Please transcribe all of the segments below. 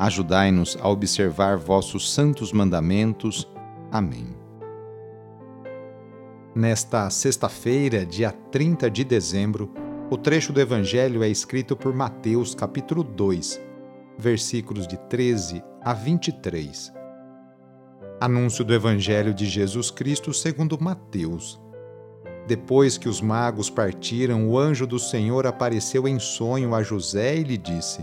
Ajudai-nos a observar vossos santos mandamentos. Amém. Nesta sexta-feira, dia 30 de dezembro, o trecho do Evangelho é escrito por Mateus, capítulo 2, versículos de 13 a 23. Anúncio do Evangelho de Jesus Cristo segundo Mateus. Depois que os magos partiram, o anjo do Senhor apareceu em sonho a José e lhe disse: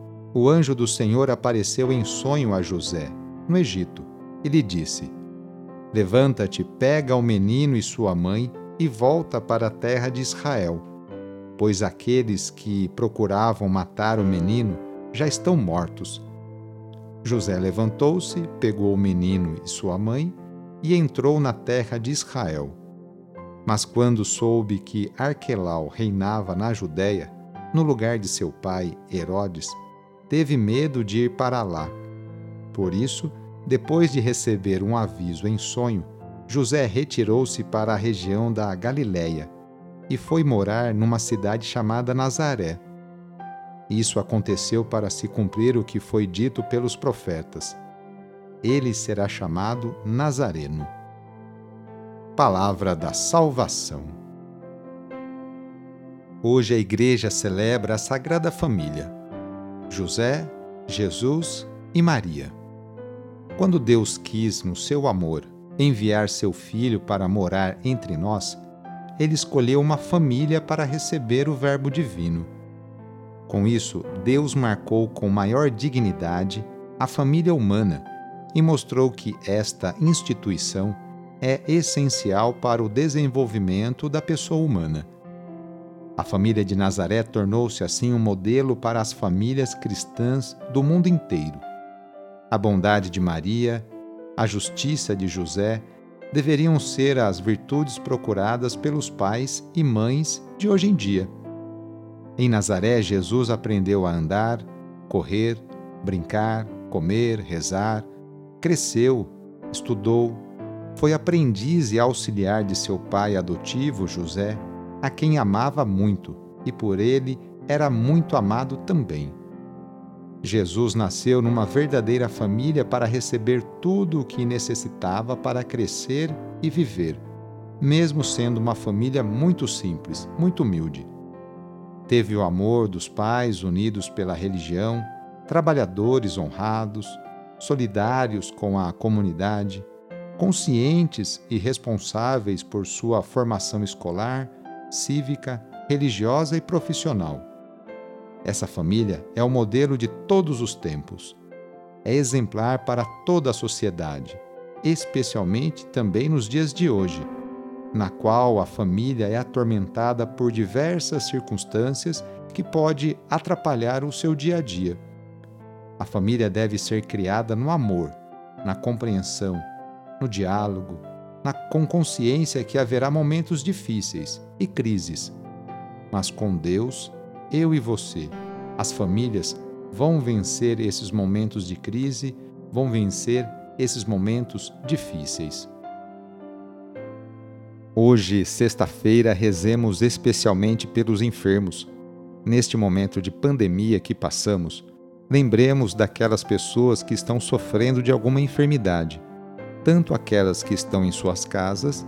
o anjo do Senhor apareceu em sonho a José, no Egito, e lhe disse: Levanta-te, pega o menino e sua mãe e volta para a terra de Israel, pois aqueles que procuravam matar o menino já estão mortos. José levantou-se, pegou o menino e sua mãe e entrou na terra de Israel. Mas quando soube que Arquelau reinava na Judéia, no lugar de seu pai Herodes, teve medo de ir para lá. Por isso, depois de receber um aviso em sonho, José retirou-se para a região da Galiléia e foi morar numa cidade chamada Nazaré. Isso aconteceu para se cumprir o que foi dito pelos profetas. Ele será chamado Nazareno. Palavra da Salvação. Hoje a Igreja celebra a Sagrada Família José, Jesus e Maria. Quando Deus quis, no seu amor, enviar seu Filho para morar entre nós, ele escolheu uma família para receber o Verbo Divino. Com isso, Deus marcou com maior dignidade a família humana e mostrou que esta instituição é essencial para o desenvolvimento da pessoa humana. A família de Nazaré tornou-se assim um modelo para as famílias cristãs do mundo inteiro. A bondade de Maria, a justiça de José deveriam ser as virtudes procuradas pelos pais e mães de hoje em dia. Em Nazaré, Jesus aprendeu a andar, correr, brincar, comer, rezar, cresceu, estudou, foi aprendiz e auxiliar de seu pai adotivo, José a quem amava muito e por ele era muito amado também. Jesus nasceu numa verdadeira família para receber tudo o que necessitava para crescer e viver, mesmo sendo uma família muito simples, muito humilde. Teve o amor dos pais unidos pela religião, trabalhadores honrados, solidários com a comunidade, conscientes e responsáveis por sua formação escolar cívica, religiosa e profissional. Essa família é o modelo de todos os tempos. É exemplar para toda a sociedade, especialmente também nos dias de hoje, na qual a família é atormentada por diversas circunstâncias que pode atrapalhar o seu dia a dia. A família deve ser criada no amor, na compreensão, no diálogo, na, com consciência que haverá momentos difíceis e crises. Mas com Deus, eu e você, as famílias, vão vencer esses momentos de crise vão vencer esses momentos difíceis. Hoje, sexta-feira, rezemos especialmente pelos enfermos. Neste momento de pandemia que passamos, lembremos daquelas pessoas que estão sofrendo de alguma enfermidade, tanto aquelas que estão em suas casas,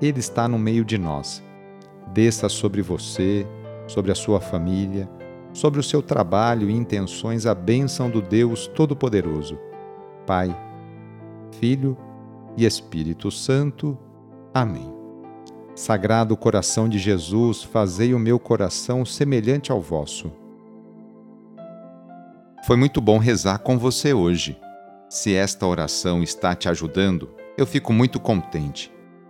Ele está no meio de nós. Desça sobre você, sobre a sua família, sobre o seu trabalho e intenções a bênção do Deus Todo-Poderoso. Pai, Filho e Espírito Santo. Amém. Sagrado coração de Jesus, fazei o meu coração semelhante ao vosso. Foi muito bom rezar com você hoje. Se esta oração está te ajudando, eu fico muito contente.